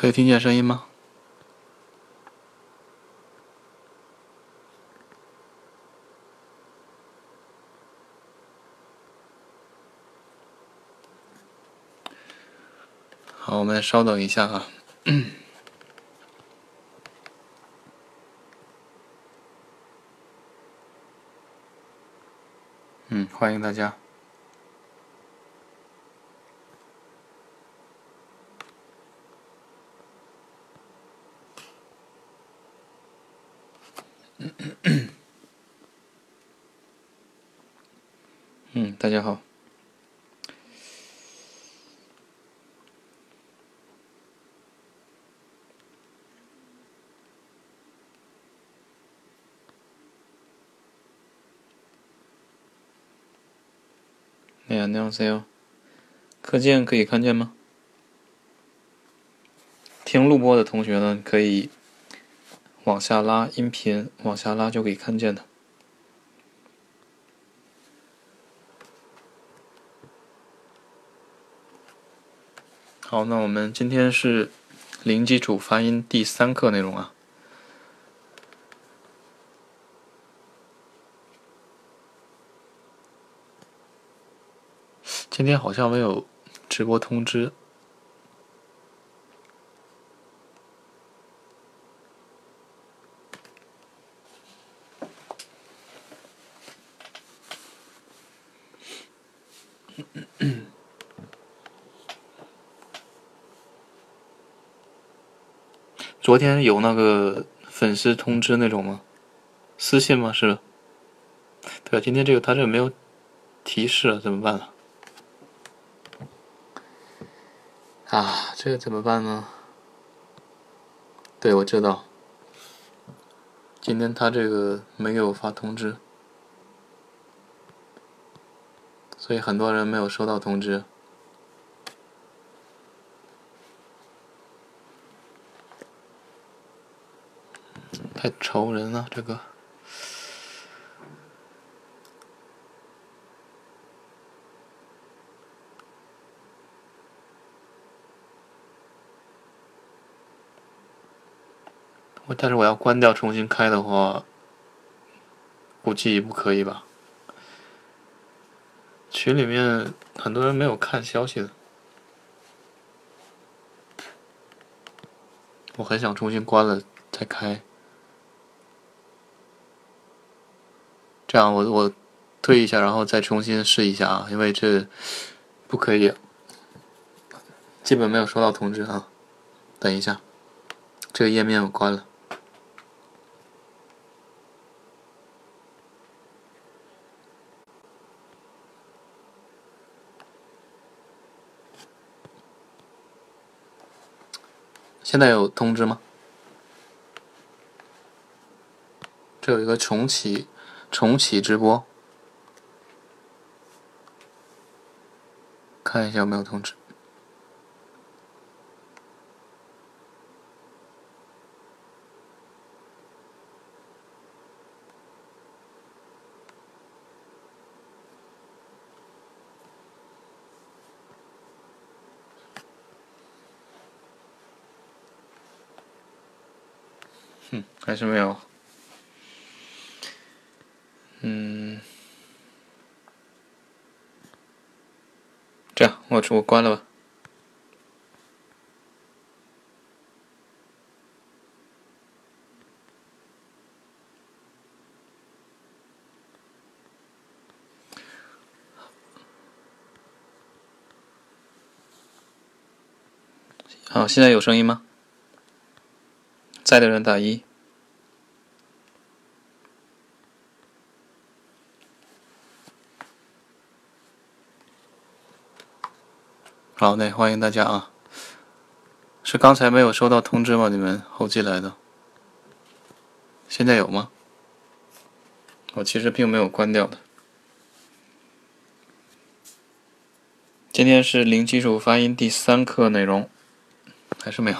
可以听见声音吗？好，我们稍等一下啊。嗯，欢迎大家。嗯，大家好。哎呀，那样子哟，课件可以看见吗？听录播的同学呢，可以往下拉音频，往下拉就可以看见的。好，那我们今天是零基础发音第三课内容啊。今天好像没有直播通知。昨天有那个粉丝通知那种吗？私信吗？是。对啊，今天这个他这个没有提示，怎么办啊？啊，这个怎么办呢？对，我知道，今天他这个没给我发通知，所以很多人没有收到通知，太愁人了，这个。但是我要关掉重新开的话，估计不可以吧？群里面很多人没有看消息的，我很想重新关了再开，这样我我退一下，然后再重新试一下啊，因为这不可以，基本没有收到通知啊。等一下，这个页面我关了。现在有通知吗？这有一个重启，重启直播，看一下有没有通知。嗯，还是没有。这样，我我关了吧。好，现在有声音吗？在的人打一。好那，欢迎大家啊！是刚才没有收到通知吗？你们后进来的，现在有吗？我其实并没有关掉的。今天是零基础发音第三课内容，还是没有？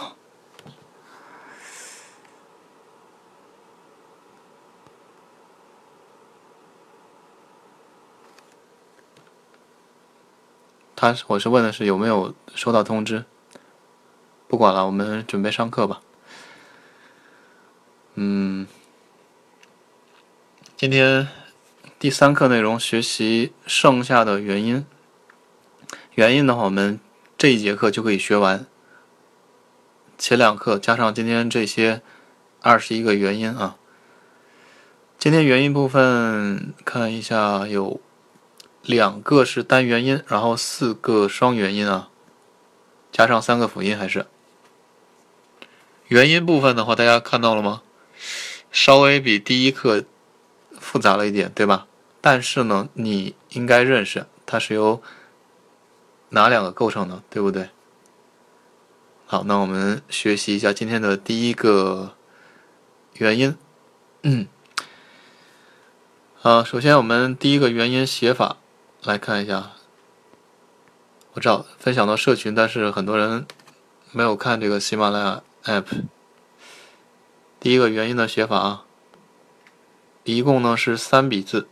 他，我是问的是有没有收到通知。不管了，我们准备上课吧。嗯，今天第三课内容学习剩下的元音。元音的话，我们这一节课就可以学完。前两课加上今天这些二十一个元音啊。今天元音部分看一下，有两个是单元音，然后四个双元音啊，加上三个辅音还是。元音部分的话，大家看到了吗？稍微比第一课复杂了一点，对吧？但是呢，你应该认识它是由哪两个构成的，对不对？好，那我们学习一下今天的第一个元音。嗯，啊，首先我们第一个元音写法来看一下。我知道分享到社群，但是很多人没有看这个喜马拉雅 app。第一个元音的写法啊，一共呢是三笔字。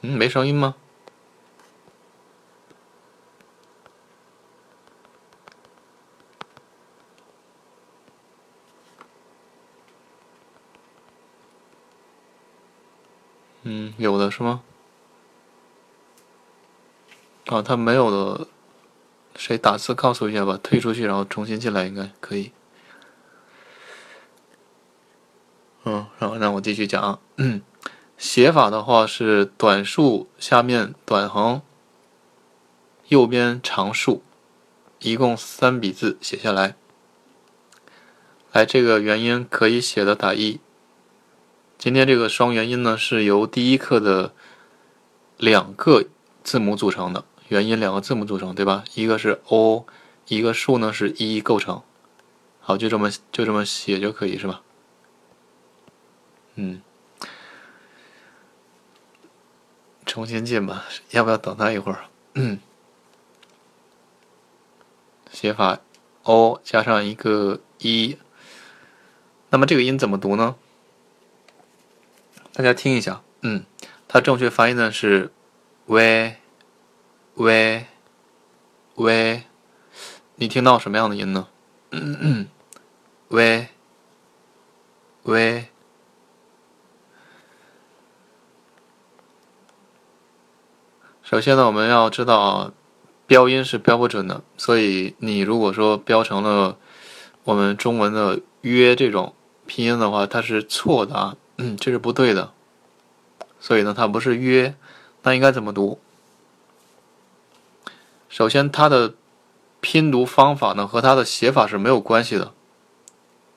嗯，没声音吗？嗯，有的是吗？啊，他没有的，谁打字告诉一下吧，退出去然后重新进来应该可以。嗯，然后让我继续讲。嗯，写法的话是短竖下面短横，右边长竖，一共三笔字写下来。来，这个元音可以写的打一。今天这个双元音呢，是由第一课的两个字母组成的，元音两个字母组成，对吧？一个是 o，一个数呢是一构成。好，就这么就这么写就可以，是吧？嗯，重新进吧，要不要等他一会儿？写法 o 加上一个一，那么这个音怎么读呢？大家听一下，嗯，它正确发音呢是 v 喂，喂你听到什么样的音呢？嗯嗯喂，喂。首先呢，我们要知道啊，标音是标不准的，所以你如果说标成了我们中文的“约”这种拼音的话，它是错的啊，这是不对的。所以呢，它不是“约”，那应该怎么读？首先，它的拼读方法呢和它的写法是没有关系的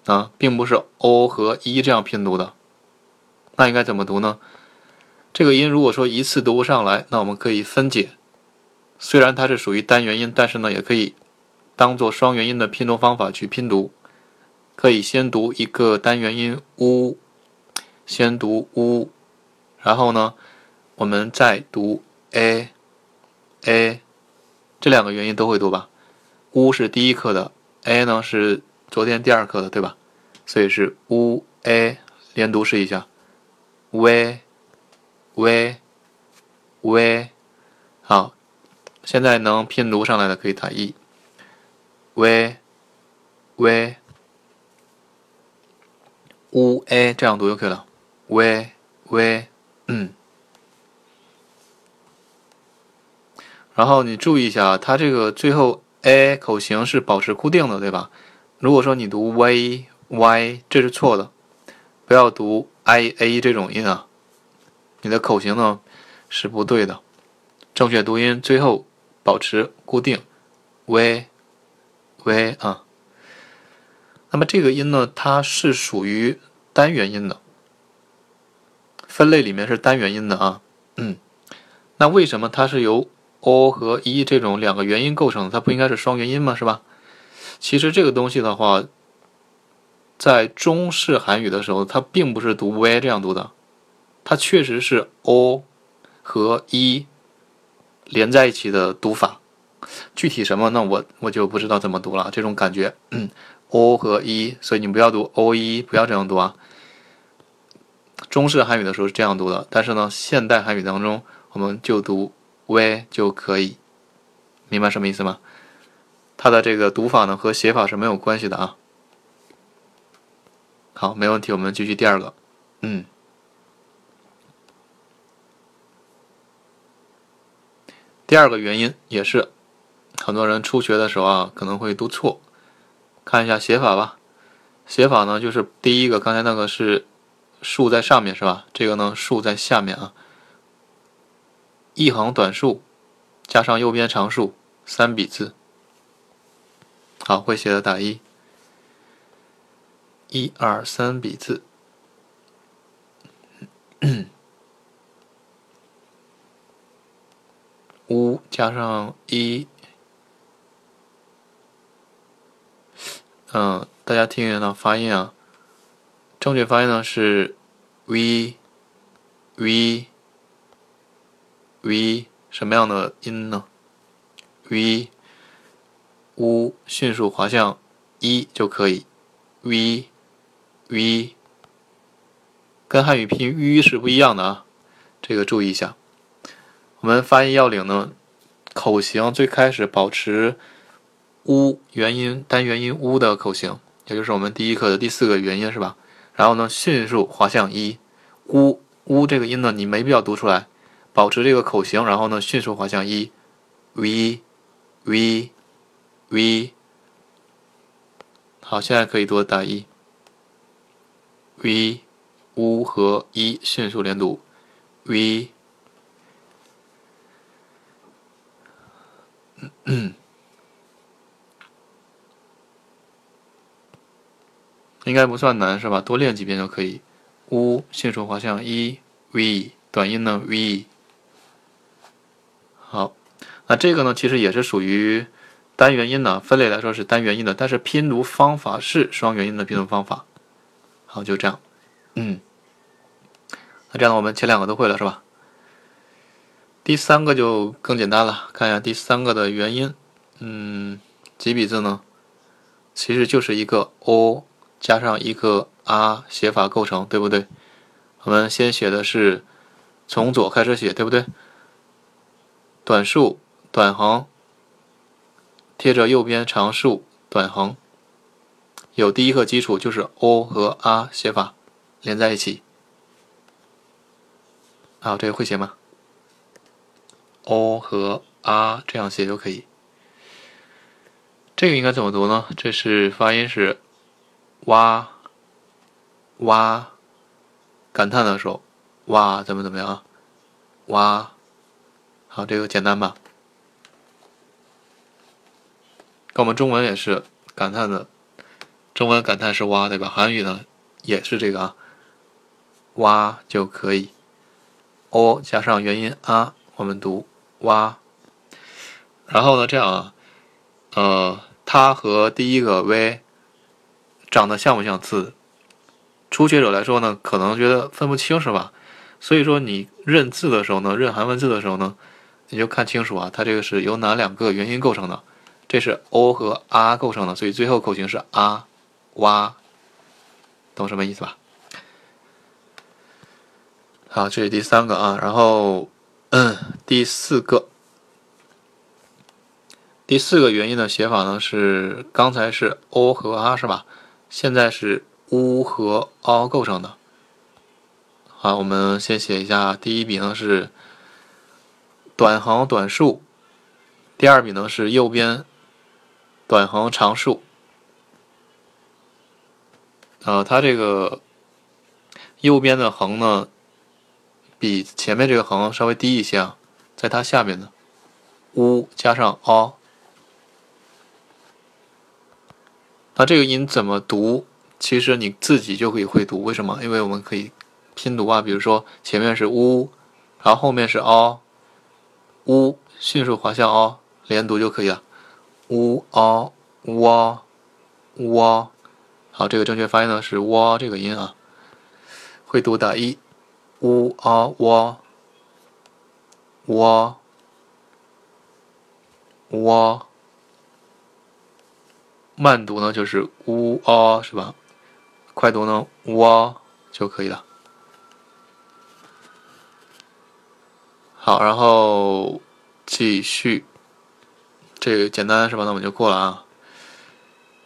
啊，并不是 “o” 和“ e ”这样拼读的。那应该怎么读呢？这个音如果说一次读不上来，那我们可以分解。虽然它是属于单元音，但是呢，也可以当做双元音的拼读方法去拼读。可以先读一个单元音 u，先读 u，然后呢，我们再读 a a，这两个元音都会读吧？u 是第一课的，a 呢是昨天第二课的，对吧？所以是 u a，连读试一下，v。v v 好，现在能拼读上来的可以打一。v v u a 这样读就可以了。v v 嗯，然后你注意一下，它这个最后 a 口型是保持固定的，对吧？如果说你读 v y，这是错的，不要读 i a 这种音啊。你的口型呢是不对的，正确读音最后保持固定，v v 啊。那么这个音呢，它是属于单元音的，分类里面是单元音的啊。嗯，那为什么它是由 o 和 e 这种两个元音构成？它不应该是双元音吗？是吧？其实这个东西的话，在中式韩语的时候，它并不是读 v 这样读的。它确实是 o 和 e 连在一起的读法，具体什么那我我就不知道怎么读了。这种感觉，o 和 e，所以你不要读 o e，不要这样读啊。中式韩语的时候是这样读的，但是呢，现代韩语当中我们就读 v 就可以，明白什么意思吗？它的这个读法呢和写法是没有关系的啊。好，没问题，我们继续第二个。嗯，第二个原因也是很多人初学的时候啊可能会读错，看一下写法吧。写法呢就是第一个，刚才那个是竖在上面是吧？这个呢竖在下面啊。一行短竖加上右边长竖，三笔字。好，会写的打一。一二三笔字。乌加上一，嗯，大家听一下发音啊。正确发音呢是 v v v 什么样的音呢？v，u 迅速滑向一就可以。v v 跟汉语拼音 u 是不一样的啊，这个注意一下。我们发音要领呢，口型最开始保持 u 元音单元音 u 的口型，也就是我们第一课的第四个元音是吧？然后呢，迅速滑向一乌乌这个音呢，你没必要读出来，保持这个口型，然后呢，迅速滑向一 v v v。好，现在可以读打一 v 乌和一迅速连读 v。应该不算难是吧？多练几遍就可以。乌迅速滑向一 v 短音呢 v。那这个呢，其实也是属于单元音的，分类来说是单元音的，但是拼读方法是双元音的拼读方法。好，就这样。嗯，那这样我们前两个都会了是吧？第三个就更简单了，看一下第三个的元音。嗯，几笔字呢？其实就是一个 o 加上一个 r 写法构成，对不对？我们先写的是从左开始写，对不对？短竖短横贴着右边长竖短横，有第一个基础就是 o 和 r 写法连在一起。好，这个会写吗？o 和 r 这样写就可以。这个应该怎么读呢？这是发音是哇哇，感叹的时候哇怎么怎么样啊？哇，好，这个简单吧？跟跟我们中文也是感叹的，中文感叹是哇对吧？韩语呢也是这个啊，哇就可以。o 加上元音啊我们读。哇，然后呢？这样啊，呃，它和第一个 v 长得像不像字？初学者来说呢，可能觉得分不清，是吧？所以说你认字的时候呢，认韩文字的时候呢，你就看清楚啊，它这个是由哪两个元音构成的？这是 o 和 r 构成的，所以最后口型是啊哇，懂什么意思吧？好，这是第三个啊，然后。嗯，第四个，第四个元音的写法呢是刚才是 o 和 r 是吧？现在是 u 和 o 构成的。好，我们先写一下，第一笔呢是短横短竖，第二笔呢是右边短横长竖。啊，它这个右边的横呢？比前面这个横稍微低一些啊，在它下面呢 u 加上 o，那这个音怎么读？其实你自己就可以会读。为什么？因为我们可以拼读啊。比如说前面是 u，然后后面是 o，u 迅速滑向 o，连读就可以了。U o w w，好，这个正确发音呢是 w 这个音啊，会读打一。乌啊哇哇哇，慢读呢就是乌啊是吧？快读呢哇就可以了。好，然后继续这个简单是吧？那我们就过了啊。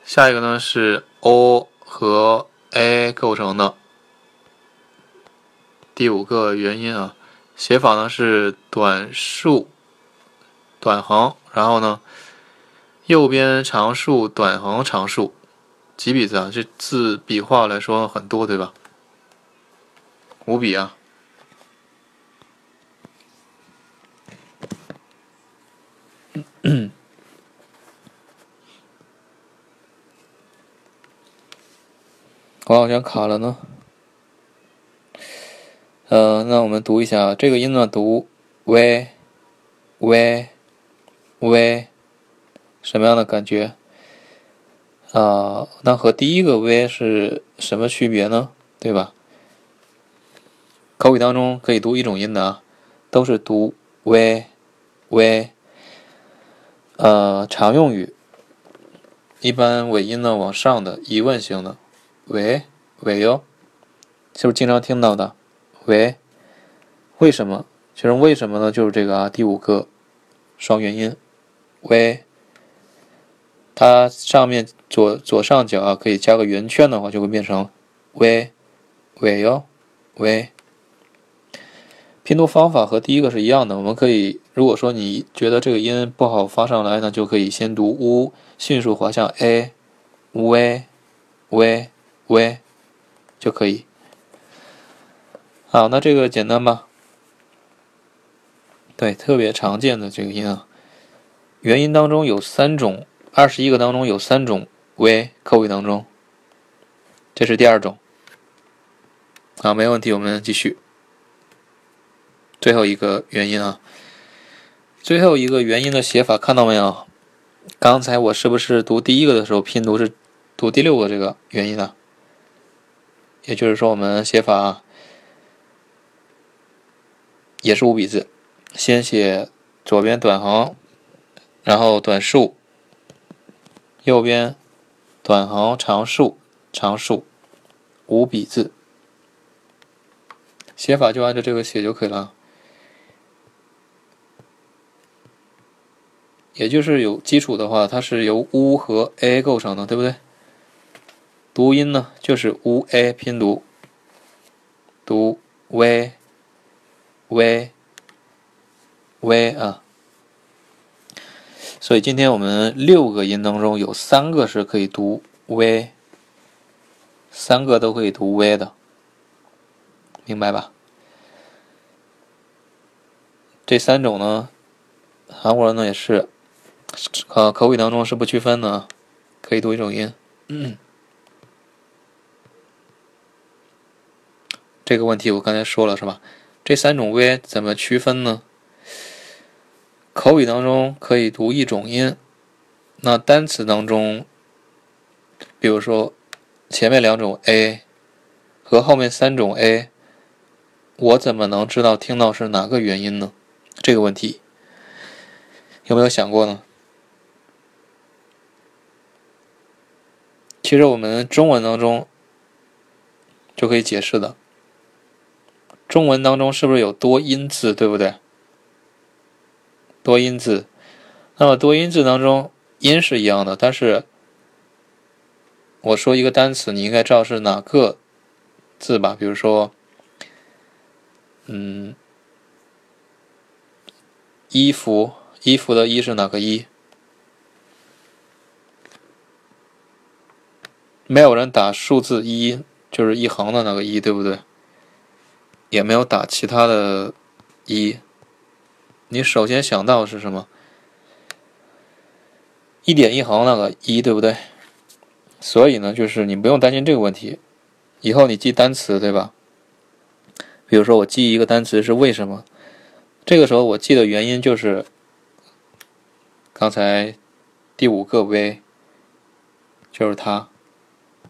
下一个呢是 o 和 a 构成的第五个元音啊，写法呢是短竖短横，然后呢右边长竖短横长竖，几笔字啊？这字笔画来说很多对吧？五笔啊。我好像卡了呢。呃，那我们读一下这个音呢，读 v v v，什么样的感觉？啊，那和第一个 v 是什么区别呢？对吧？口语当中可以读一种音的啊，都是读 v v。呃，常用语一般尾音呢往上的疑问型的。喂，喂哟，是不是经常听到的？喂，为什么？其实为什么呢？就是这个啊，第五个双元音，喂，它上面左左上角啊，可以加个圆圈的话，就会变成喂，喂哟，喂。拼读方法和第一个是一样的，我们可以，如果说你觉得这个音不好发上来呢，就可以先读 u，迅速滑向 a，喂喂喂，就可以。好，那这个简单吧？对，特别常见的这个音啊，元音当中有三种，二十一个当中有三种。喂，口语当中，这是第二种。好，没问题，我们继续。最后一个元音啊，最后一个元音的写法看到没有？刚才我是不是读第一个的时候拼读是读第六个这个元音啊？也就是说，我们写法也是五笔字，先写左边短横，然后短竖，右边短横长竖长竖，五笔字，写法就按照这个写就可以了。也就是有基础的话，它是由 u 和 a 构成的，对不对？读音呢，就是 u a 拼读，读 v v v 啊。所以今天我们六个音当中有三个是可以读 v，三个都可以读 v 的，明白吧？这三种呢，韩国人呢也是，呃，口语当中是不区分的，可以读一种音。嗯。这个问题我刚才说了是吧？这三种 v 怎么区分呢？口语当中可以读一种音，那单词当中，比如说前面两种 a 和后面三种 a，我怎么能知道听到是哪个元音呢？这个问题有没有想过呢？其实我们中文当中就可以解释的。中文当中是不是有多音字，对不对？多音字，那么多音字当中音是一样的，但是我说一个单词，你应该知道是哪个字吧？比如说，嗯，衣服，衣服的“衣”是哪个“衣”？没有人打数字一，就是一横的那个“一”，对不对？也没有打其他的“一”，你首先想到是什么？一点一横那个“一”，对不对？所以呢，就是你不用担心这个问题。以后你记单词，对吧？比如说我记一个单词是为什么？这个时候我记的原因就是刚才第五个 “v”，就是它。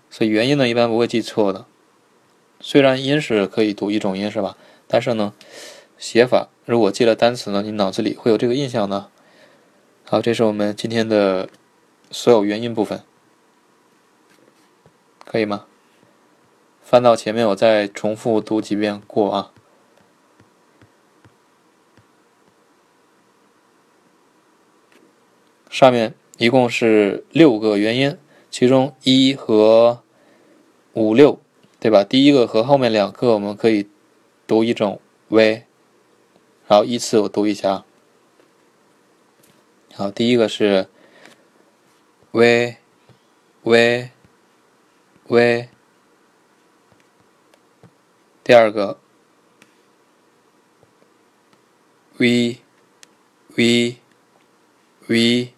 所以原因呢，一般不会记错的。虽然音是可以读一种音，是吧？但是呢，写法如果记了单词呢，你脑子里会有这个印象呢。好，这是我们今天的所有元音部分，可以吗？翻到前面，我再重复读几遍过啊。上面一共是六个元音，其中一和五六，对吧？第一个和后面两个我们可以读一种 v，然后依次我读一下。好，第一个是 v v v，第二个 v v v，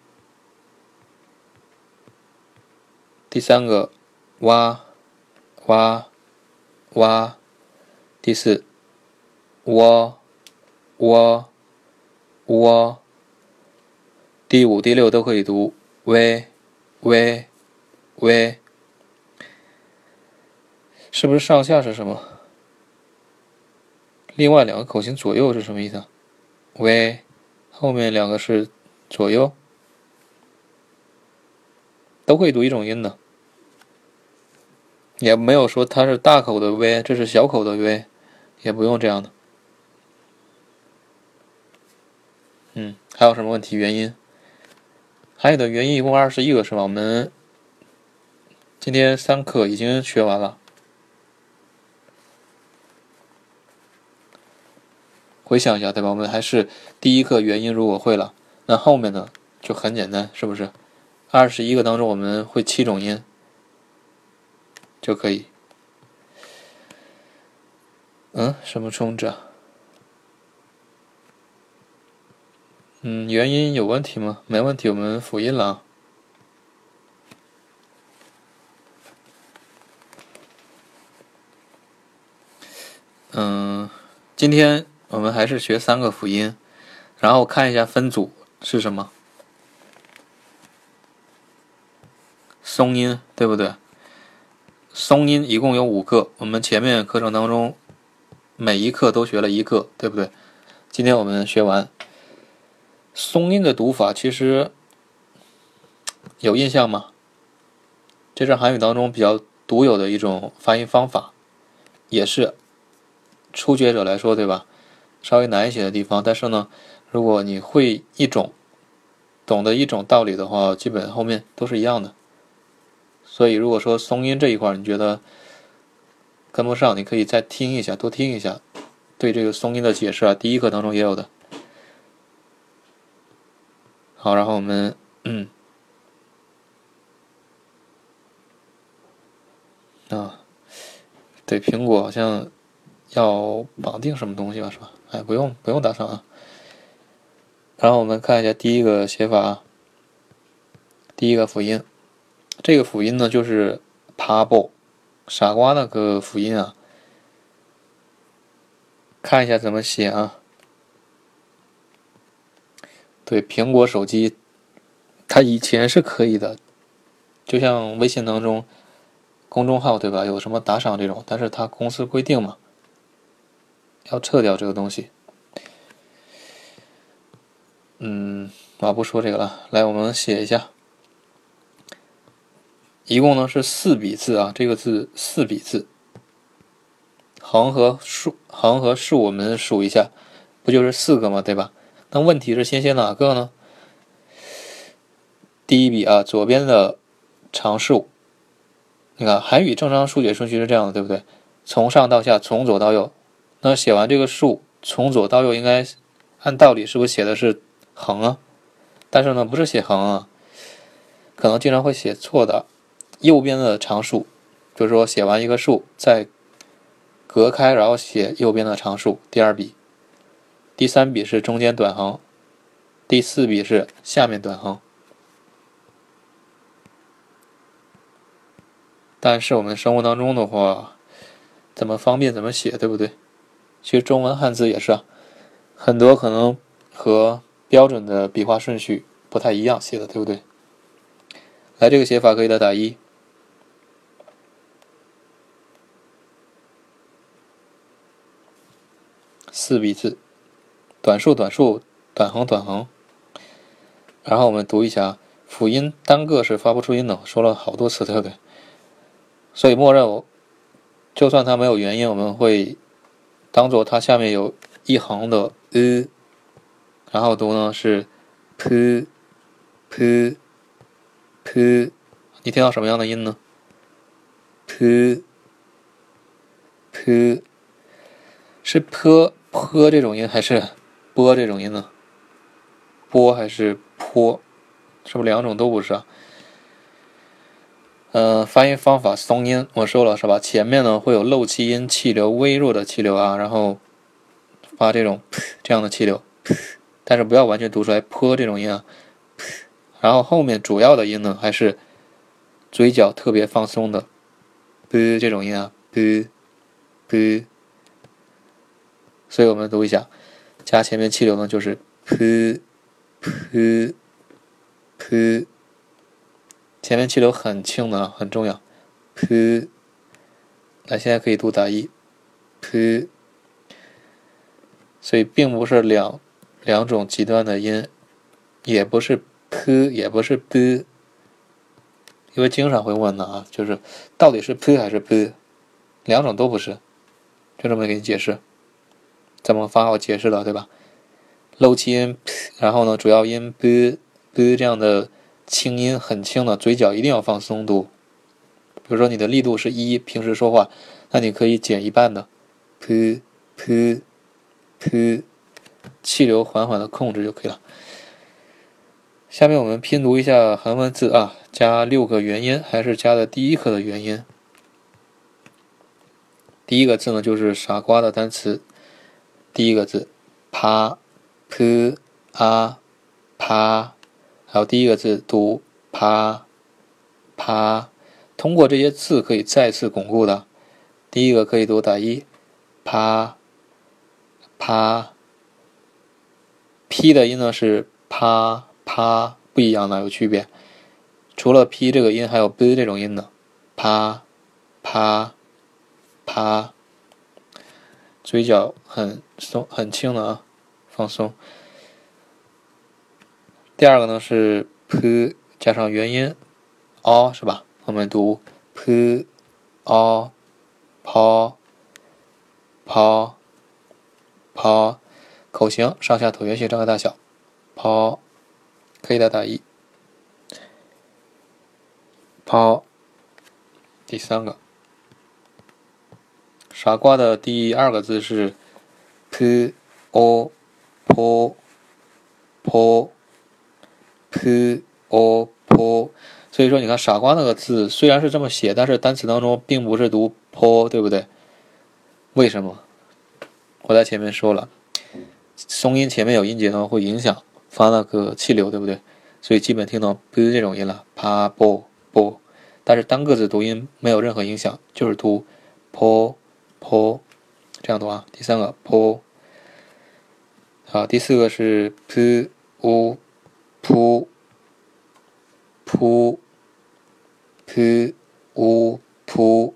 第三个哇哇哇，第四喔喔喔。第五、第六都可以读喂，喂，喂是不是上下是什么？另外两个口型左右是什么意思喂后面两个是左右，都可以读一种音的，也没有说它是大口的 v，这是小口的 v，也不用这样的。嗯，还有什么问题？原因？还有的原因一共二十一个是吧？我们今天三课已经学完了。回想一下，对吧？我们还是第一课元音如果会了，那后面呢就很简单，是不是？二十一个当中我们会七种音就可以。嗯，什么充值啊？嗯，元音有问题吗？没问题，我们辅音了。嗯，今天我们还是学三个辅音，然后看一下分组是什么。松音对不对？松音一共有五个，我们前面课程当中每一课都学了一个，对不对？今天我们学完。松音的读法其实有印象吗？这是韩语当中比较独有的一种发音方法，也是初学者来说，对吧？稍微难一些的地方。但是呢，如果你会一种，懂得一种道理的话，基本后面都是一样的。所以，如果说松音这一块你觉得跟不上，你可以再听一下，多听一下，对这个松音的解释啊，第一课当中也有的。好，然后我们，嗯，啊，对，苹果好像要绑定什么东西吧，是吧？哎，不用，不用打赏啊。然后我们看一下第一个写法，第一个辅音，这个辅音呢就是 “pabo”，傻瓜那个辅音啊。看一下怎么写啊。对苹果手机，它以前是可以的，就像微信当中公众号对吧？有什么打赏这种，但是它公司规定嘛，要撤掉这个东西。嗯，我不说这个了。来，我们写一下，一共呢是四笔字啊，这个字四笔字，横和竖，横和竖我们数一下，不就是四个吗？对吧？那问题是先写哪个呢？第一笔啊，左边的长竖。你看韩语正常书写顺序是这样的，对不对？从上到下，从左到右。那写完这个竖，从左到右应该按道理是不是写的是横啊？但是呢，不是写横啊，可能经常会写错的。右边的长竖，就是说写完一个竖，再隔开，然后写右边的长竖，第二笔。第三笔是中间短横，第四笔是下面短横。但是我们生活当中的话，怎么方便怎么写，对不对？其实中文汉字也是啊，很多可能和标准的笔画顺序不太一样写的，对不对？来，这个写法可以的打一，四笔字。短竖短竖，短横短横。然后我们读一下，辅音单个是发不出音的，说了好多次，对不对？所以默认，就算它没有元音，我们会当做它下面有一横的 “e”，然后读呢是 “p p p，你听到什么样的音呢？p p 是 p 坡这种音还是波这种音呢？波还是坡？是不是两种都不是啊？呃，发音方法松音我说了是吧？前面呢会有漏气音，气流微弱的气流啊，然后发这种这样的气流，但是不要完全读出来坡这种音啊。然后后面主要的音呢还是嘴角特别放松的 b 这种音啊 b b，所以我们读一下，加前面气流呢就是 p p p，前面气流很轻的很重要。p，那现在可以读打一 p，所以并不是两两种极端的音，也不是。p 也不是 b，因为经常会问的啊，就是到底是 p 还是 b，两种都不是，就这么给你解释，怎么发我解释了对吧？漏气音，然后呢主要音 b b 这样的轻音很轻的，嘴角一定要放松度。比如说你的力度是一，平时说话，那你可以减一半的 p p p，气流缓缓的控制就可以了。下面我们拼读一下韩文字啊，加六个元音，还是加的第一课的元音。第一个字呢就是傻瓜的单词，第一个字，pa p a pa，还有第一个字读 pa pa，通过这些字可以再次巩固的。第一个可以读打一，pa pa，p 的音呢是 pa。啪不一样的有区别，除了 p 这个音，还有 b 这种音的，啪啪啪，嘴角很松很轻的啊，放松。第二个呢是 p 加上元音 o 是吧？我们读 p o p p p 口型上下椭圆形张开大小 p 可以的打一，抛。第三个，傻瓜的第二个字是 p o p p p o p，所以说你看傻瓜那个字虽然是这么写，但是单词当中并不是读 p，对不对？为什么？我在前面说了，松音前面有音节呢，会影响。发那个气流，对不对？所以基本听到不是这种音了，啪啵啵，但是单个字读音没有任何影响，就是读 p o 坡这样读啊。第三个坡好，第四个是 p u p p p u p，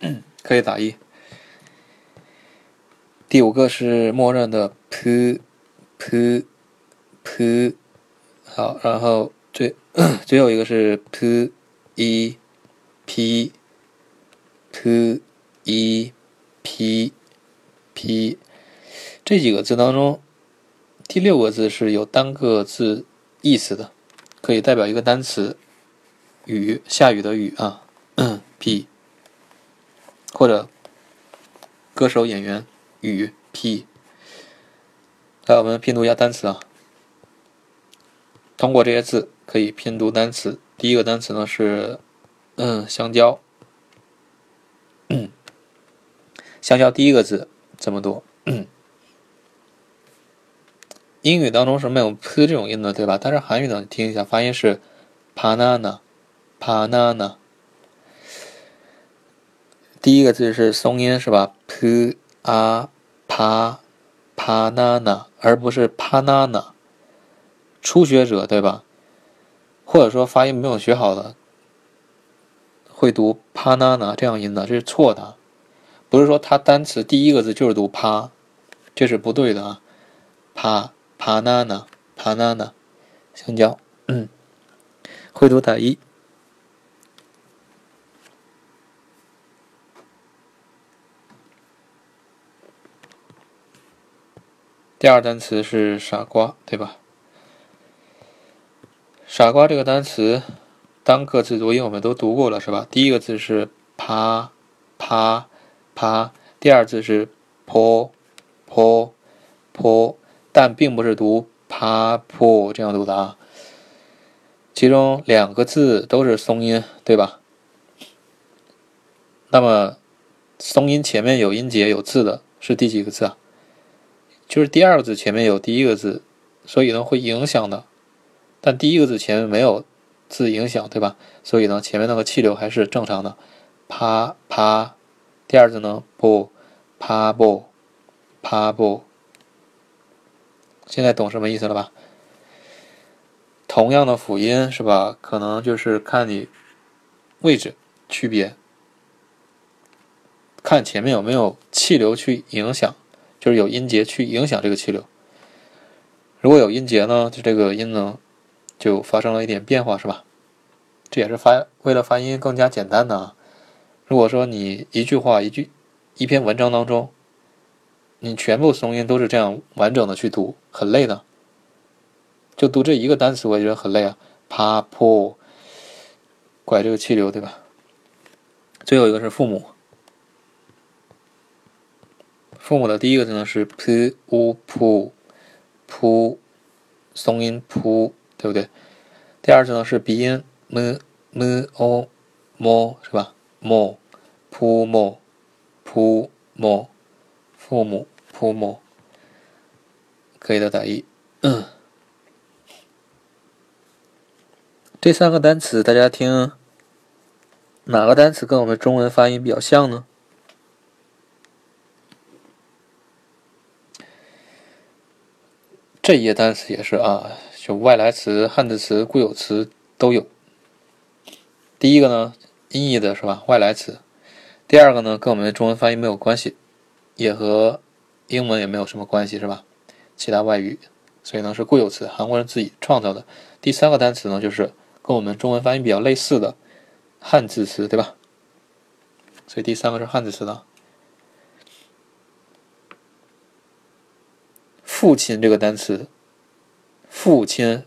嗯，可以打一。第五个是默认的 p p p，好，然后最 最后一个是 p e p p e p p，这几个字当中，第六个字是有单个字意思的，可以代表一个单词，雨，下雨的雨啊，p，或者歌手演员。雨 p，来我们拼读一下单词啊。通过这些字可以拼读单词。第一个单词呢是嗯香蕉，香蕉第一个字怎么读？英语当中是没有 p 这种音的，对吧？但是韩语呢，听一下发音是 banana，banana。第一个字是松音是吧？p a pa panana，而不是 panana。初学者对吧？或者说发音没有学好的，会读 panana 这样音的，这是错的。不是说它单词第一个字就是读 pa，这是不对的啊。pa panana panana，香蕉。嗯，会读打一。第二单词是傻瓜，对吧？傻瓜这个单词单个字读音我们都读过了，是吧？第一个字是啪啪啪，第二字是坡坡坡，但并不是读啪坡这样读的啊。其中两个字都是松音，对吧？那么松音前面有音节有字的是第几个字啊？就是第二个字前面有第一个字，所以呢会影响的。但第一个字前面没有字影响，对吧？所以呢前面那个气流还是正常的。啪啪，第二字呢不，啪不，啪不。现在懂什么意思了吧？同样的辅音是吧？可能就是看你位置区别，看前面有没有气流去影响，就是有音节去影响这个气流。如果有音节呢，就这个音呢就发生了一点变化，是吧？这也是发为了发音更加简单的。如果说你一句话一句一篇文章当中，你全部松音都是这样完整的去读，很累的。就读这一个单词，我也觉得很累啊。爬坡，拐这个气流，对吧？最后一个是父母，父母的第一个字呢是 pu，pu，pu，松音 pu 对不对？第二字呢是鼻音 m m o m 是吧？m p m p m，父母 p m，可以的打一。这三个单词，大家听哪个单词跟我们中文发音比较像呢？这一页单词也是啊，就外来词、汉字词、固有词都有。第一个呢，音译的是吧？外来词。第二个呢，跟我们的中文发音没有关系，也和英文也没有什么关系，是吧？其他外语，所以呢是固有词，韩国人自己创造的。第三个单词呢，就是。跟我们中文发音比较类似的汉字词，对吧？所以第三个是汉字词的。父亲这个单词，父亲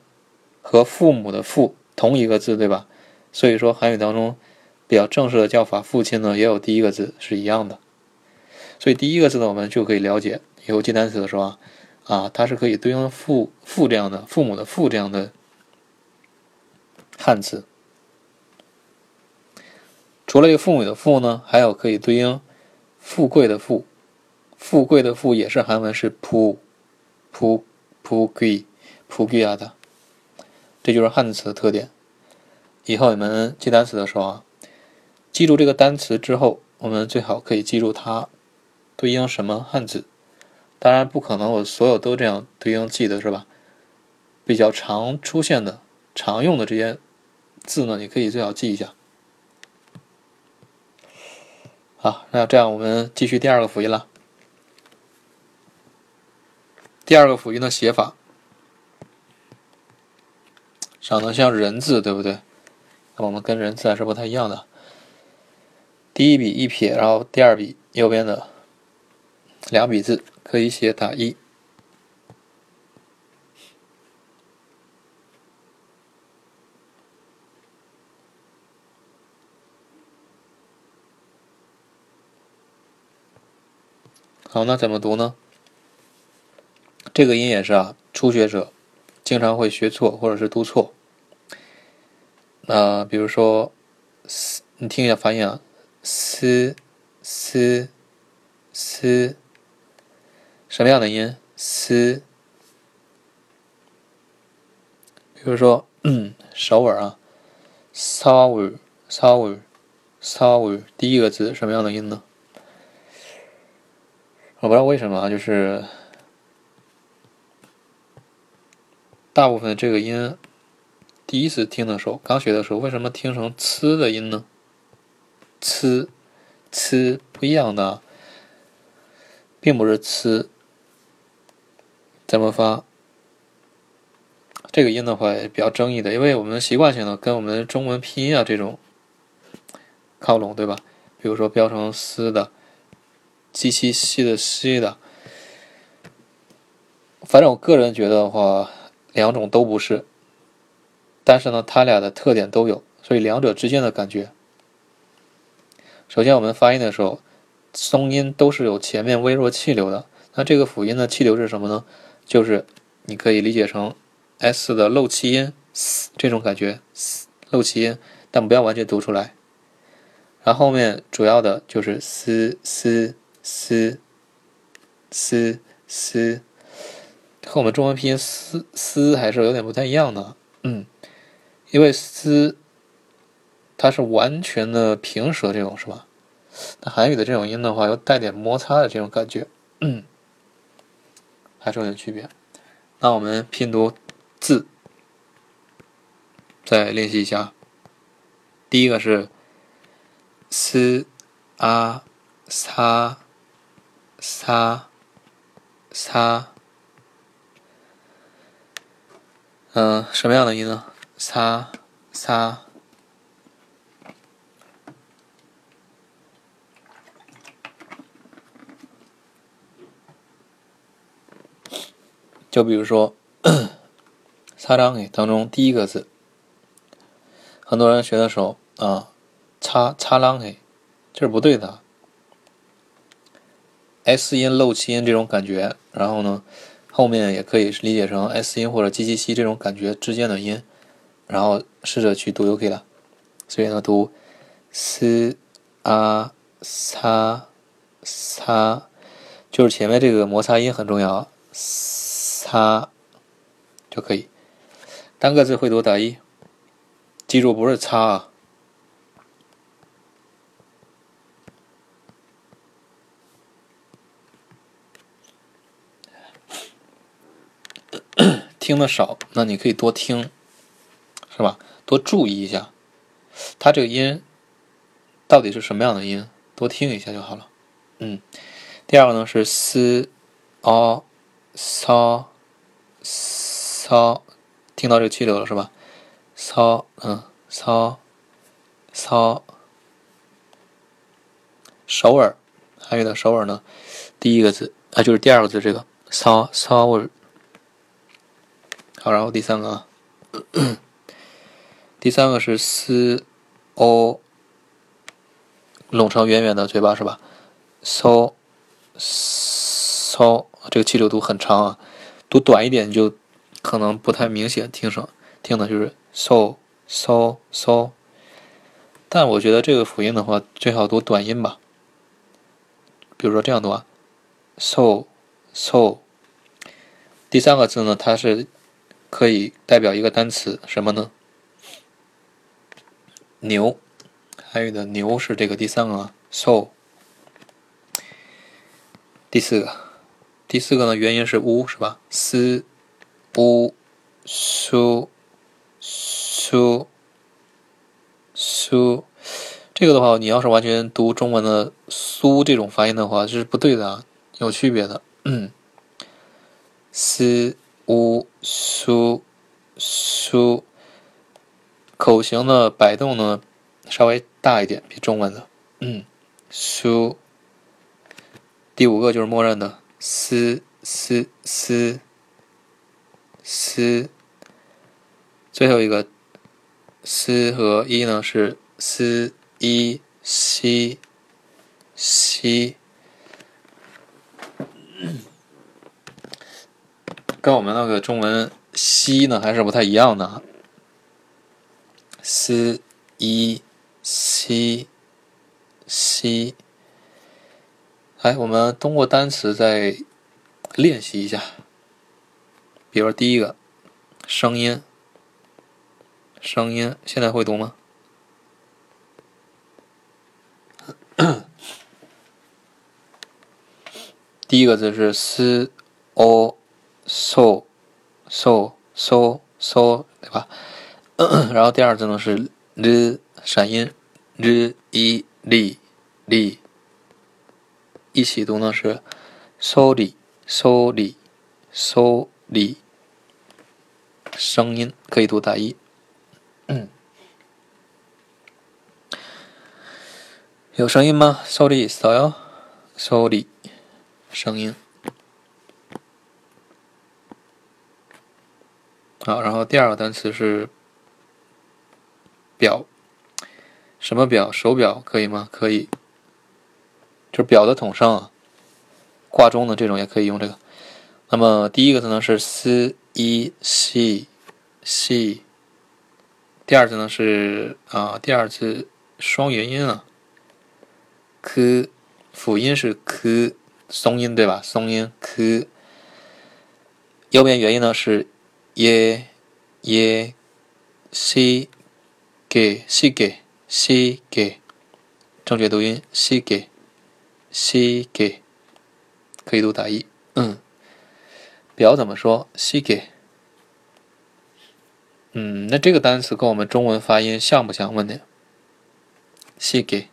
和父母的“父”同一个字，对吧？所以说韩语当中比较正式的叫法，父亲呢也有第一个字是一样的。所以第一个字呢，我们就可以了解以后记单词的时候啊，啊，它是可以对应“父”“父”这样的父母的“父”这样的。汉字，除了这个父母的“父”呢，还有可以对应富贵的“富”，富贵的“富”也是韩文是“普普普贵普贵啊的，这就是汉字词的特点。以后你们记单词的时候啊，记住这个单词之后，我们最好可以记住它对应什么汉字。当然不可能我所有都这样对应记得是吧？比较常出现的、常用的这些。字呢，你可以最好记一下。好，那这样我们继续第二个辅音了。第二个辅音的写法，长得像人字，对不对？那我们跟人字还是不太一样的。第一笔一撇，然后第二笔右边的两笔字可以写打一。好，那怎么读呢？这个音也是啊，初学者经常会学错或者是读错。那比如说，你听一下发音啊嘶，嘶，嘶什么样的音嘶。比如说，嗯首尔啊，Seoul，Seoul，Seoul，第一个字什么样的音呢？我不知道为什么啊，就是大部分这个音，第一次听的时候，刚学的时候，为什么听成“呲”的音呢？“呲”“呲”不一样的，并不是“呲”。怎么发？这个音的话也比较争议的，因为我们习惯性的跟我们中文拼音啊这种靠拢，对吧？比如说标成“丝”的。机器吸的吸的，反正我个人觉得的话，两种都不是。但是呢，它俩的特点都有，所以两者之间的感觉。首先，我们发音的时候，松音都是有前面微弱气流的。那这个辅音的气流是什么呢？就是你可以理解成 s 的漏气音，这种感觉，漏气音，但不要完全读出来。然后后面主要的就是 s s s s s，和我们中文拼音 s s 还是有点不太一样的，嗯。因为斯，它是完全的平舌这种是吧？那韩语的这种音的话，又带点摩擦的这种感觉，嗯，还是有点区别。那我们拼读字，再练习一下。第一个是 s a sa sa sa，嗯，什么样的音呢？擦擦，就比如说“擦张诶”当中第一个字，很多人学的时候啊，“擦擦啷诶”，这是不对的，s 音漏气音这种感觉，然后呢，后面也可以理解成 s 音或者 g g 西这种感觉之间的音。然后试着去读就可以了，所以呢，读 s a sa sa，就是前面这个摩擦音很重要，sa 就可以。单个字会读打一，记住不是擦啊。听的少，那你可以多听。是吧？多注意一下，它这个音到底是什么样的音？多听一下就好了。嗯，第二个呢是 s a sa sa，听到这个气流了是吧？sa 嗯 sa sa，首尔，还有的首尔呢，第一个字啊就是第二个字这个 sa sa 味。好，然后第三个。第三个是 s o，拢成圆圆的嘴巴是吧？so so，这个气流度很长啊，读短一点就可能不太明显，听声听的就是 so so so。但我觉得这个辅音的话，最好读短音吧。比如说这样读啊，so so。第三个字呢，它是可以代表一个单词，什么呢？牛，韩语的牛是这个第三个，so。第四个，第四个呢，元音是乌，是吧？s u su su su，这个的话，你要是完全读中文的苏这种发音的话，这是不对的啊，有区别的。嗯，s u su su。口型的摆动呢，稍微大一点，比中文的。嗯，苏。第五个就是默认的，s s s s。最后一个，s 和一呢是 s 一 x x，跟我们那个中文西呢还是不太一样的。S i c c，来，我们通过单词再练习一下。比如第一个声音，声音现在会读吗？第一个字是 s o so so so so，对吧？然后第二字呢是 l 闪音 l i li li，一起读呢是 soli soli soli，声音可以读打一，有声音吗？soli s o soli，声音。好，然后第二个单词是表，什么表？手表可以吗？可以，就是表的统称啊，挂钟的这种也可以用这个。那么第一个字呢是 s i x x，第二字呢是啊，第二字双元音啊，k 辅音是 k，松音对吧？松音 k，右边元音呢是。耶耶西给西给西给，正确读音西给西给，可以读打一。嗯，表怎么说？西给。嗯，那这个单词跟我们中文发音像不像？问的。西给。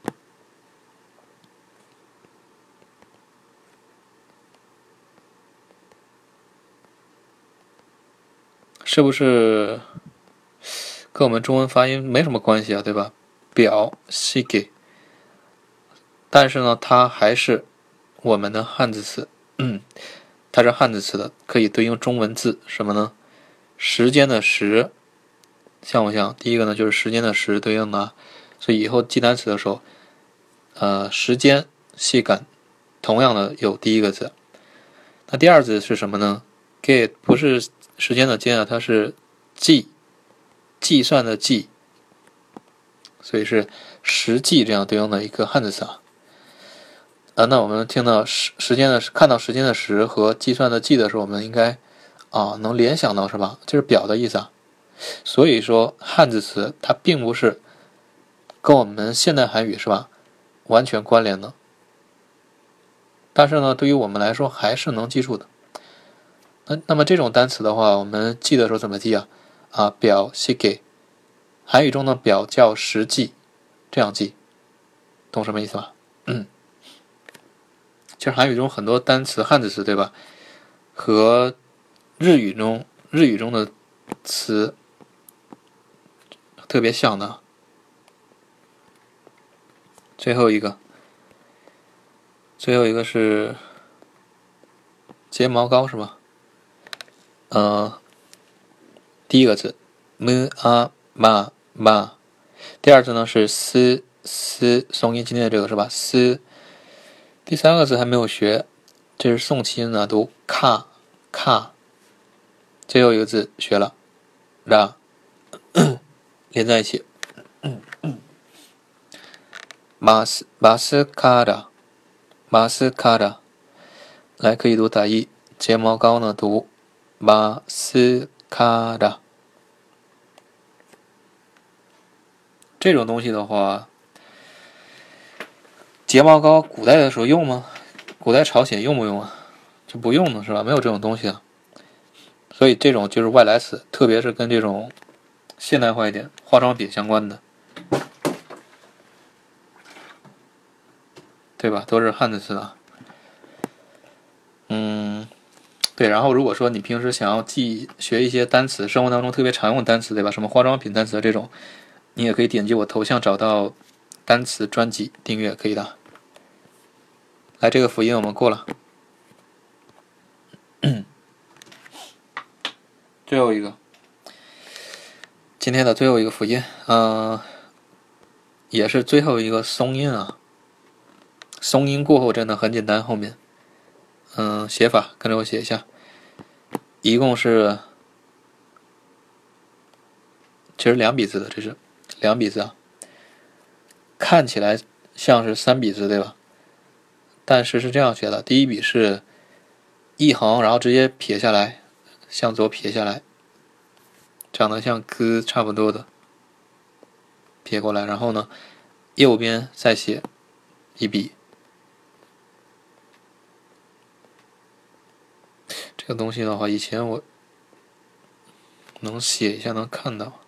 是不是跟我们中文发音没什么关系啊？对吧？表西给，但是呢，它还是我们的汉字词，嗯它是汉字词的，可以对应中文字什么呢？时间的时，像不像？第一个呢，就是时间的时对应的，所以以后记单词的时候，呃，时间细感同样的有第一个字。那第二字是什么呢？get 不是。时间的间啊，它是计计算的计，所以是时计这样对应的一个汉字词啊。啊，那我们听到时时间的看到时间的时和计算的计的时候，我们应该啊能联想到是吧？就是表的意思啊。所以说汉字词它并不是跟我们现代汉语是吧完全关联的，但是呢，对于我们来说还是能记住的。那那么这种单词的话，我们记的时候怎么记啊？啊，表西给，韩语中的表叫实际，这样记，懂什么意思吗？嗯，其实韩语中很多单词汉字词对吧，和日语中日语中的词特别像的。最后一个，最后一个是睫毛膏是吧？呃，第一个字，m a ma ma，第二字呢是 s s 松音，今天的这个是吧？s，第三个字还没有学，这是送气音呢，读 ka ka，最后一个字学了，r，连在一起，mas mascara mascara，来可以读打一，睫毛膏呢读。马斯卡拉，这种东西的话，睫毛膏古代的时候用吗？古代朝鲜用不用啊？就不用了是吧？没有这种东西啊。所以这种就是外来词，特别是跟这种现代化一点化妆品相关的，对吧？都是汉字词啊。嗯。对，然后如果说你平时想要记学一些单词，生活当中特别常用的单词，对吧？什么化妆品单词这种，你也可以点击我头像找到单词专辑订阅，可以的。来，这个辅音我们过了，最后一个，今天的最后一个辅音，嗯，也是最后一个松音啊。松音过后真的很简单，后面。嗯，写法跟着我写一下，一共是其实两笔字的，这是两笔字啊，看起来像是三笔字对吧？但是是这样写的，第一笔是一横，然后直接撇下来，向左撇下来，长得像哥差不多的，撇过来，然后呢，右边再写一笔。这个东西的话，以前我能写一下，能看到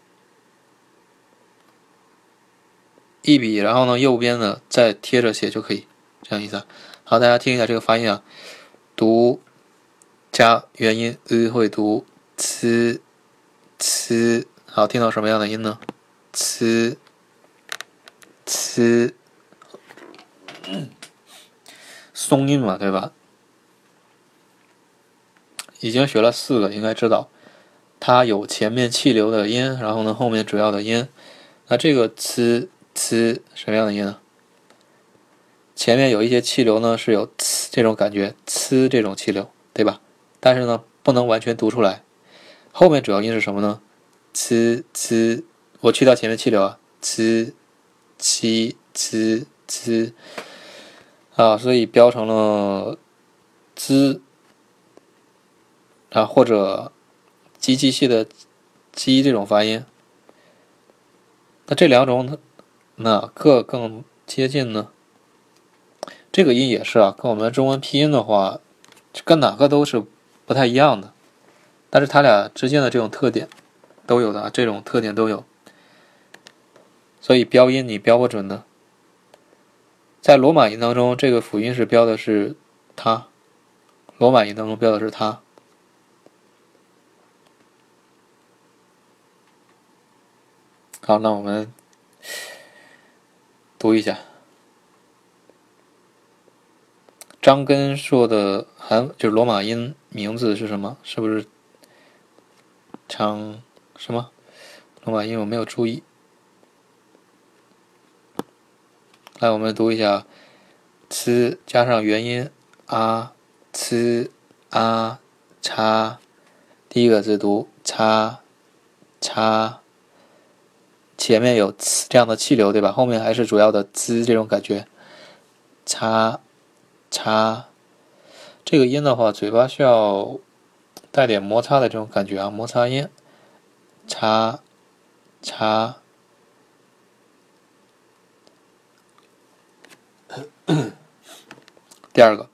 一笔，然后呢，右边呢再贴着写就可以，这样意思。好，大家听一下这个发音啊，读加元音 e 会读 c c，好，听到什么样的音呢？c c，松音嘛，对吧？已经学了四个，应该知道它有前面气流的音，然后呢后面主要的音。那这个呲呲什么样的音呢？前面有一些气流呢是有呲这种感觉，呲这种气流，对吧？但是呢不能完全读出来。后面主要音是什么呢？呲呲，我去掉前面气流啊，呲呲呲呲啊，所以标成了滋啊，或者机器系的机这种发音。那这两种哪个更接近呢？这个音也是啊，跟我们中文拼音的话，跟哪个都是不太一样的。但是它俩之间的这种特点都有的，这种特点都有，所以标音你标不准的。在罗马音当中，这个辅音是标的是它，罗马音当中标的是它。好，那我们读一下张根硕的韩，就是罗马音名字是什么？是不是？唱什么？罗马音我没有注意。来，我们读一下，c 加上元音啊，c 啊，叉，第一个字读叉叉，前面有这样的气流，对吧？后面还是主要的滋这种感觉，擦擦，这个音的话，嘴巴需要。带点摩擦的这种感觉啊，摩擦音，擦，擦。第二个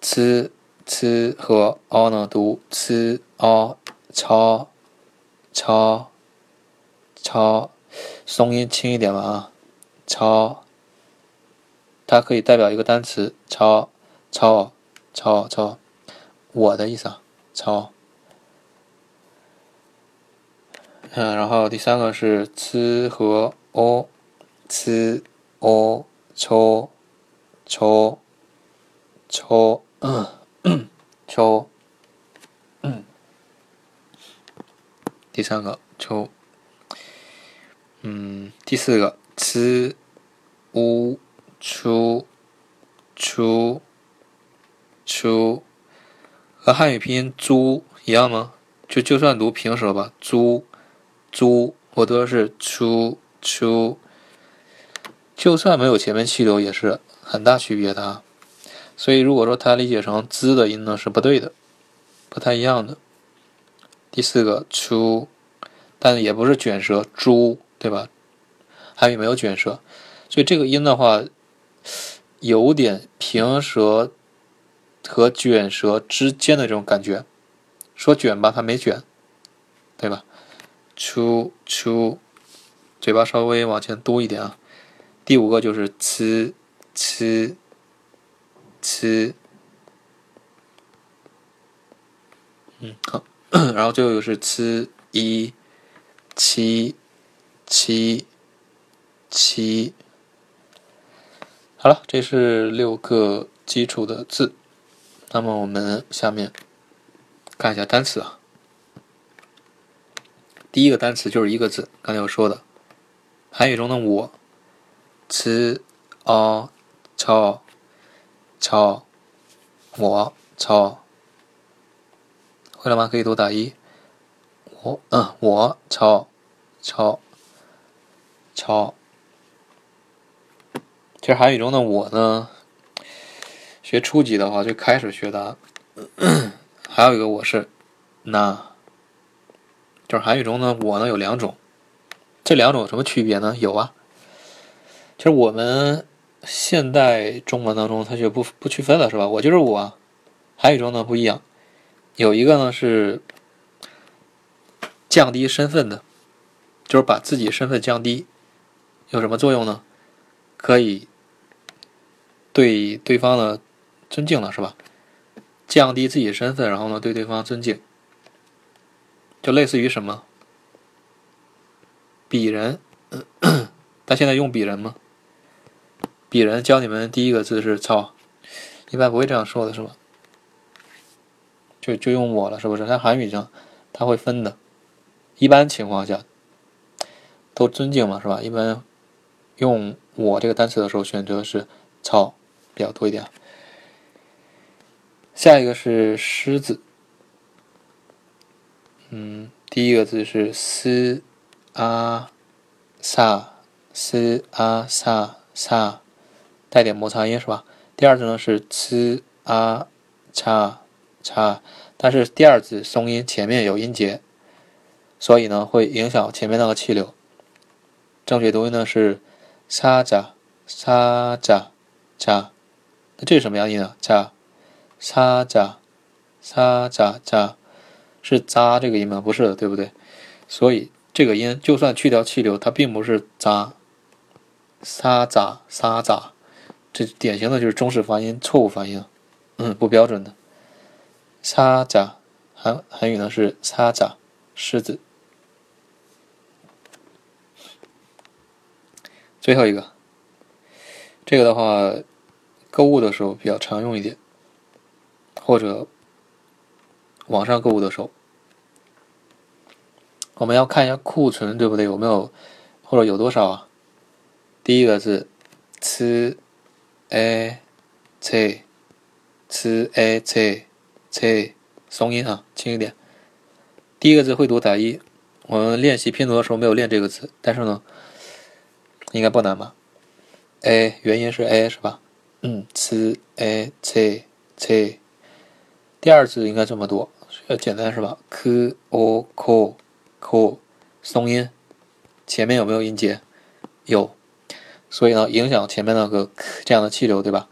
，c c 和 o 呢读 c o，超，超，超，松音轻一点吧啊，超。它可以代表一个单词，超，超，超，超，我的意思啊。超，嗯，然后第三个是 c 和 o，c o 抽抽抽，抽，第三个抽，嗯，第四个 c u 出出出。和汉语拼音“猪”一样吗？就就算读平舌吧，“猪”“猪”，我读的是“出出”，就算没有前面气流，也是很大区别的啊。所以，如果说它理解成“滋”的音呢，是不对的，不太一样的。第四个“出”，但也不是卷舌，“猪”对吧？汉语没有卷舌，所以这个音的话，有点平舌。和卷舌之间的这种感觉，说卷吧，它没卷，对吧？出出，嘴巴稍微往前多一点啊。第五个就是呲呲呲，嗯好，然后最后一个是呲一七七七，好了，这是六个基础的字。那么我们下面看一下单词啊。第一个单词就是一个字，刚才我说的，韩语中的我，吃哦超超我超，会了吗？可以读打一。我嗯我超超超，其实韩语中的我呢。学初级的话，就开始学它。还有一个我是，那，就是韩语中呢，我呢有两种，这两种有什么区别呢？有啊，其实我们现代中文当中它就不不区分了，是吧？我就是我，韩语中呢不一样，有一个呢是降低身份的，就是把自己身份降低，有什么作用呢？可以对对方的。尊敬了是吧？降低自己身份，然后呢对对方尊敬，就类似于什么？鄙人，他现在用鄙人吗？鄙人教你们第一个字是“操”，一般不会这样说的是吧？就就用我了，是不是？在韩语上，他会分的。一般情况下都尊敬嘛，是吧？一般用我这个单词的时候，选择是草比较多一点。下一个是狮子，嗯，第一个字是 s a sa s a sa sa，带点摩擦音是吧？第二字呢是 c a cha cha，但是第二字松音前面有音节，所以呢会影响前面那个气流。正确读音呢是 sa ja sa ja ja，那这是什么样音啊？ja。沙扎，沙扎扎，是扎这个音吗？不是的，对不对？所以这个音就算去掉气流，它并不是扎。沙扎沙扎，这典型的就是中式发音错误发音，嗯，不标准的。沙扎，韩韩语呢是沙扎，狮子。最后一个，这个的话，购物的时候比较常用一点。或者网上购物的时候，我们要看一下库存，对不对？有没有或者有多少啊？第一个是 c a c c a c c 松音啊，轻一点。第一个字会读打一，我们练习拼读的时候没有练这个字，但是呢，应该不难吧？a 元音是 a 是吧？嗯，c a c c 第二字应该这么读，要简单是吧？k o k k 松音，前面有没有音节？有，所以呢，影响前面那个这样的气流，对吧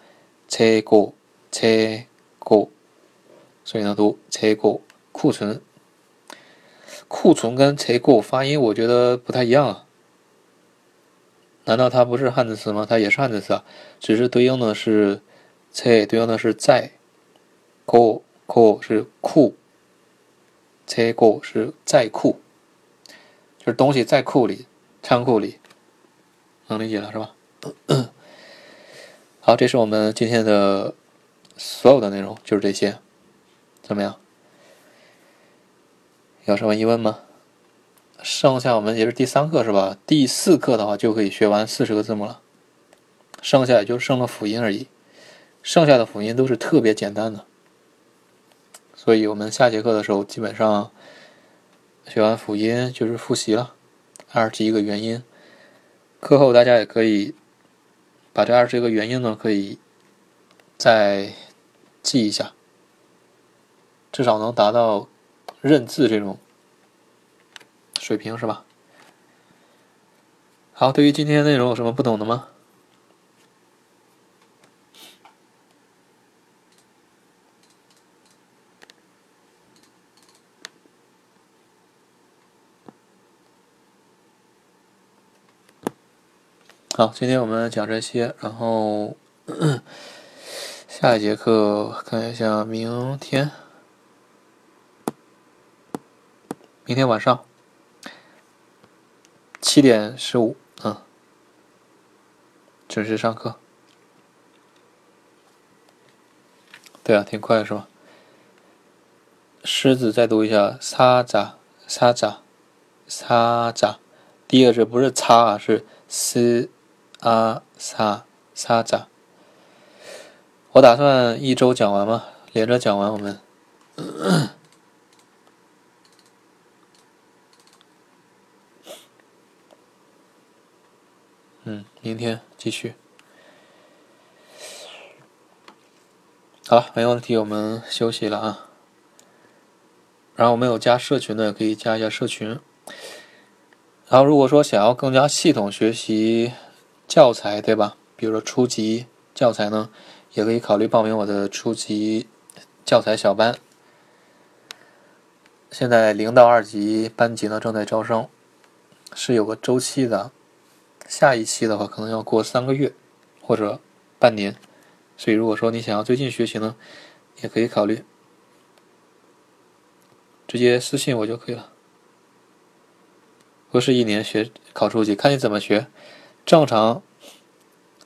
？c go c go，所以呢，读 c go 库存，库存跟 c go 发音我觉得不太一样啊。难道它不是汉字词吗？它也是汉字词啊，只是对应的是 c 对应的是在 go。库是库，车库是在库，就是东西在库里、仓库里，能理解了是吧？好，这是我们今天的所有的内容，就是这些，怎么样？有什么疑问吗？剩下我们也是第三课是吧？第四课的话就可以学完四十个字母了，剩下也就剩了辅音而已，剩下的辅音都是特别简单的。所以我们下节课的时候，基本上学完辅音就是复习了二十一个元音。课后大家也可以把这二十一个元音呢，可以再记一下，至少能达到认字这种水平，是吧？好，对于今天内容有什么不懂的吗？好，今天我们讲这些，然后 下一节课看一下明天，明天晚上七点十五，嗯，准时上课。对啊，挺快是吧？狮子再读一下，沙扎沙扎沙扎，第一个字不是擦啊，是嘶。啊，撒撒扎，我打算一周讲完嘛，连着讲完我们。嗯，明天继续。好了，没问题，我们休息了啊。然后没有加社群的，可以加一下社群。然后如果说想要更加系统学习。教材对吧？比如说初级教材呢，也可以考虑报名我的初级教材小班。现在零到二级班级呢正在招生，是有个周期的。下一期的话可能要过三个月或者半年，所以如果说你想要最近学习呢，也可以考虑直接私信我就可以了。不是一年学考初级，看你怎么学。正常，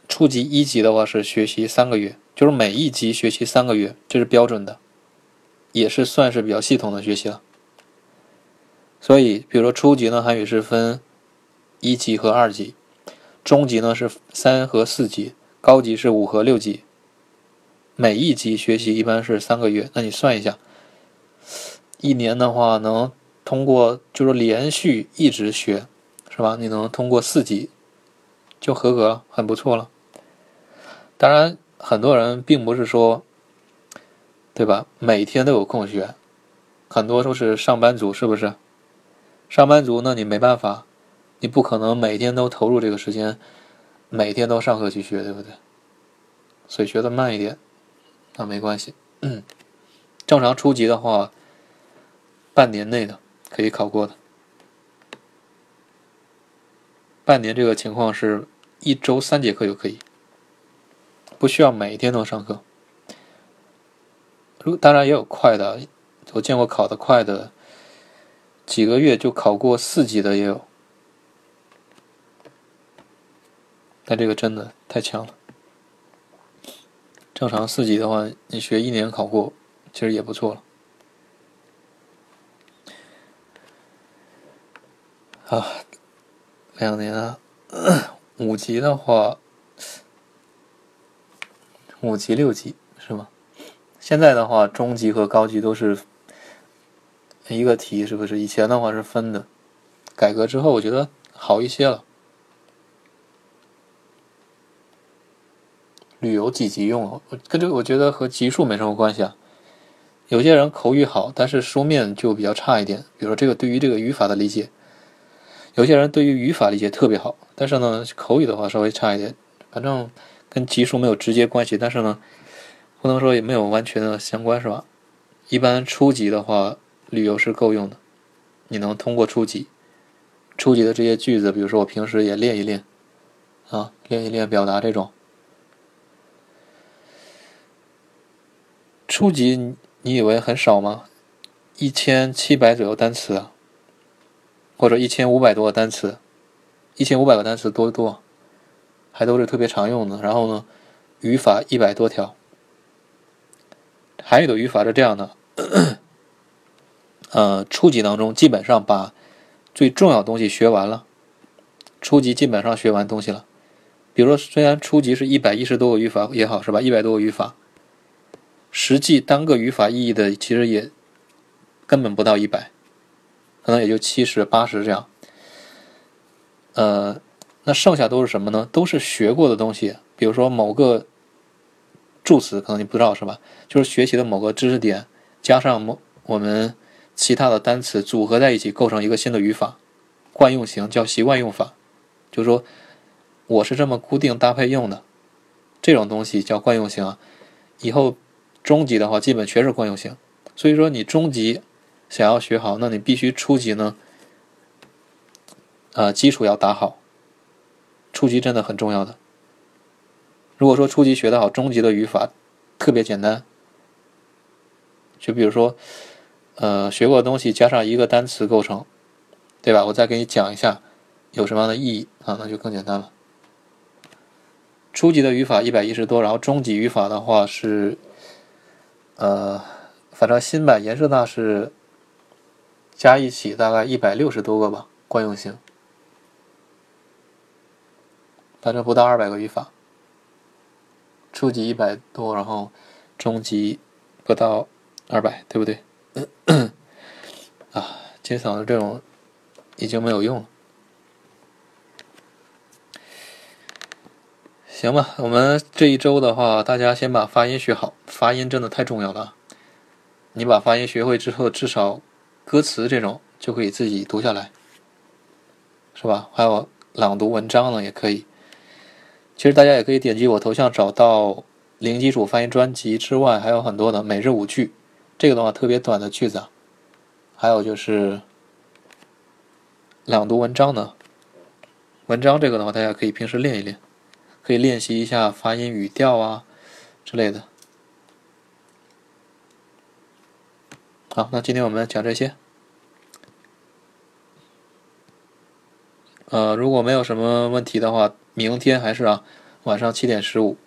初级一级的话是学习三个月，就是每一级学习三个月，这是标准的，也是算是比较系统的学习了。所以，比如说初级呢，韩语是分一级和二级，中级呢是三和四级，高级是五和六级。每一级学习一般是三个月，那你算一下，一年的话能通过，就是连续一直学，是吧？你能通过四级就合格了，很不错了。当然，很多人并不是说，对吧？每天都有空学，很多都是上班族，是不是？上班族，那你没办法，你不可能每天都投入这个时间，每天都上课去学，对不对？所以学的慢一点，那没关系。正常初级的话，半年内的可以考过的。半年这个情况是一周三节课就可以，不需要每天都上课。如当然也有快的，我见过考的快的。几个月就考过四级的也有，但这个真的太强了。正常四级的话，你学一年考过，其实也不错了。啊，两年啊，五级的话，五级六级是吗？现在的话，中级和高级都是。一个题是不是？以前的话是分的，改革之后我觉得好一些了。旅游几级用了？跟这我觉得和级数没什么关系啊。有些人口语好，但是书面就比较差一点。比如说这个对于这个语法的理解，有些人对于语法理解特别好，但是呢口语的话稍微差一点。反正跟级数没有直接关系，但是呢不能说也没有完全的相关，是吧？一般初级的话。旅游是够用的，你能通过初级、初级的这些句子，比如说我平时也练一练，啊，练一练表达这种。初级你以为很少吗？一千七百左右单词，或者一千五百多个单词，一千五百个单词多多？还都是特别常用的。然后呢，语法一百多条，韩语的语法是这样的。呃，初级当中基本上把最重要的东西学完了，初级基本上学完东西了。比如说，虽然初级是一百一十多个语法也好，是吧？一百多个语法，实际单个语法意义的其实也根本不到一百，可能也就七十八十这样。呃，那剩下都是什么呢？都是学过的东西，比如说某个助词，可能你不知道是吧？就是学习的某个知识点，加上某我们。其他的单词组合在一起构成一个新的语法，惯用型叫习惯用法，就是说我是这么固定搭配用的，这种东西叫惯用型啊。以后中级的话基本全是惯用型，所以说你中级想要学好，那你必须初级呢，呃，基础要打好，初级真的很重要的。如果说初级学得好，中级的语法特别简单，就比如说。呃，学过的东西加上一个单词构成，对吧？我再给你讲一下有什么样的意义啊，那就更简单了。初级的语法一百一十多，然后中级语法的话是，呃，反正新版颜色大是加一起大概一百六十多个吧，惯用型，反正不到二百个语法。初级一百多，然后中级不到二百，对不对？啊，接嗓子这种已经没有用了。行吧，我们这一周的话，大家先把发音学好，发音真的太重要了。你把发音学会之后，至少歌词这种就可以自己读下来，是吧？还有朗读文章呢，也可以。其实大家也可以点击我头像找到零基础发音专辑之外，还有很多的每日五句。这个的话特别短的句子，还有就是朗读文章呢。文章这个的话，大家可以平时练一练，可以练习一下发音语调啊之类的。好那今天我们讲这些。呃如果没有什么问题的话明天还是啊晚上七点十五。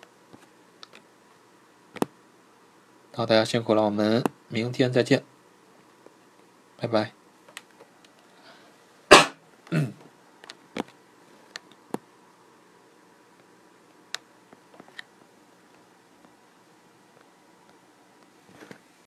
好大家辛苦了我们明天再见。拜拜。嗯